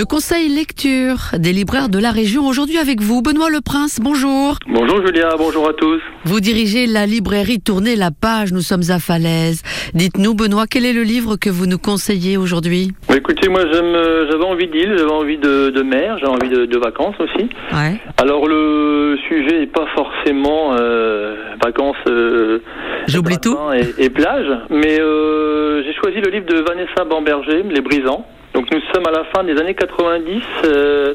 Le conseil lecture des libraires de la région aujourd'hui avec vous, Benoît Le Prince, bonjour. Bonjour Julia, bonjour à tous. Vous dirigez la librairie Tournez la page, nous sommes à Falaise. Dites-nous Benoît, quel est le livre que vous nous conseillez aujourd'hui? Bah, écoutez, moi euh, j'avais envie d'île, j'avais envie de, de mer, j'ai envie de, de vacances aussi. Ouais. Alors le sujet n'est pas forcément euh, vacances euh, J'oublie tout. printemps et, et plage, mais euh, j'ai choisi le livre de Vanessa Bamberger, Les Brisants. Donc nous sommes à la fin des années 90. euh,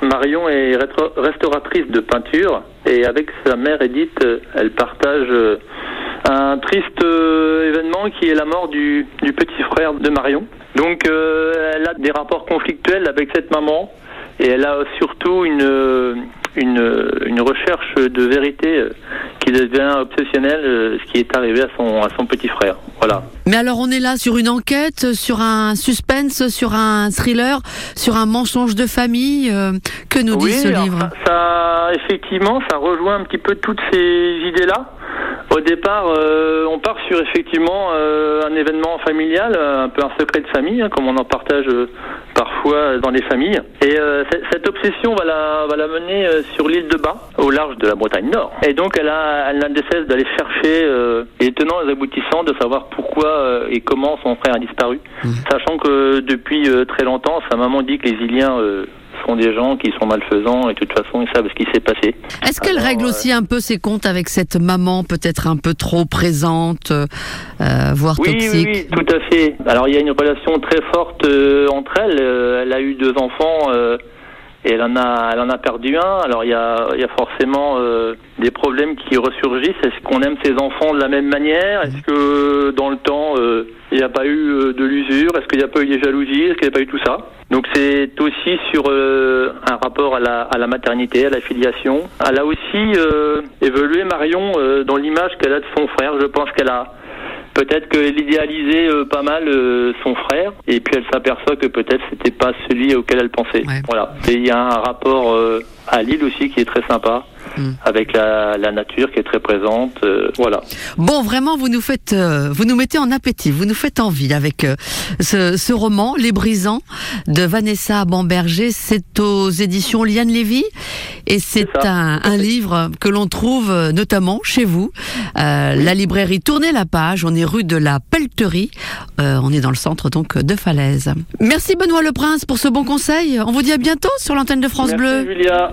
Marion est restauratrice de peinture et avec sa mère Edith, euh, elle partage euh, un triste événement qui est la mort du, petit frère de Marion. Donc elle a des rapports conflictuels avec cette maman et elle a surtout une, une, recherche de vérité qui devient obsessionnelle, euh, ce qui est arrivé à son, à son petit frère. Voilà. Mais alors on est là sur une enquête, sur un suspense, sur un thriller, sur un mensonge de famille. euh, que nous dit ce livre ça, ça, effectivement, ça rejoint un petit peu toutes ces idées-là. Au départ, euh, on part sur effectivement un événement familial, un peu un secret de famille, hein, comme on en partage dans les familles. Et euh, cette- obsession va la, va la mener euh, sur l'île de Bas, au large de la Bretagne Nord. Et donc, elle a, elle n'a de cesse d'aller chercher euh, les tenants et les aboutissants de savoir pourquoi euh, et comment son frère a disparu. Sachant que depuis très longtemps, sa maman dit que les Iliens sont des gens qui sont malfaisants et de toute façon, ils savent ce qui s'est passé. Est-ce qu'elle règle euh, aussi un peu ses comptes avec cette maman peut-être un peu trop présente, euh, euh, voire Oui, toxique oui, oui, tout à fait. Alors, il y a une relation très forte euh, entre elles. Euh, elle a eu deux enfants euh, et elle en a, elle en a perdu un. Alors, il y a, il y a forcément euh, des problèmes qui ressurgissent. Est-ce qu'on aime ses enfants de la même manière? Est-ce que dans le temps, euh, il n'y a pas eu euh, de l'usure? Est-ce qu'il n'y a pas eu des jalousies? Est-ce qu'il n'y a pas eu tout ça? Donc c'est aussi sur euh, un rapport à la, à la maternité, à la filiation. Elle a aussi euh, évolué Marion euh, dans l'image qu'elle a de son frère. Je pense qu'elle a peut-être qu'elle idéalisait euh, pas mal euh, son frère et puis elle s'aperçoit que peut-être c'était pas celui auquel elle pensait. Ouais. Voilà. Et il y a un rapport euh, à l'île aussi qui est très sympa. Mm. Avec la, la nature qui est très présente, euh, voilà. Bon, vraiment, vous nous faites, euh, vous nous mettez en appétit, vous nous faites envie avec euh, ce, ce roman, Les Brisants, de Vanessa Bamberger. C'est aux éditions Liane Lévy, et c'est un, un livre que l'on trouve euh, notamment chez vous, euh, la librairie Tournez la page. On est rue de la Pelleterie, Euh, on est dans le centre donc de Falaise. Merci Benoît Le Prince pour ce bon conseil. On vous dit à bientôt sur l'antenne de France Merci Bleu. Julia.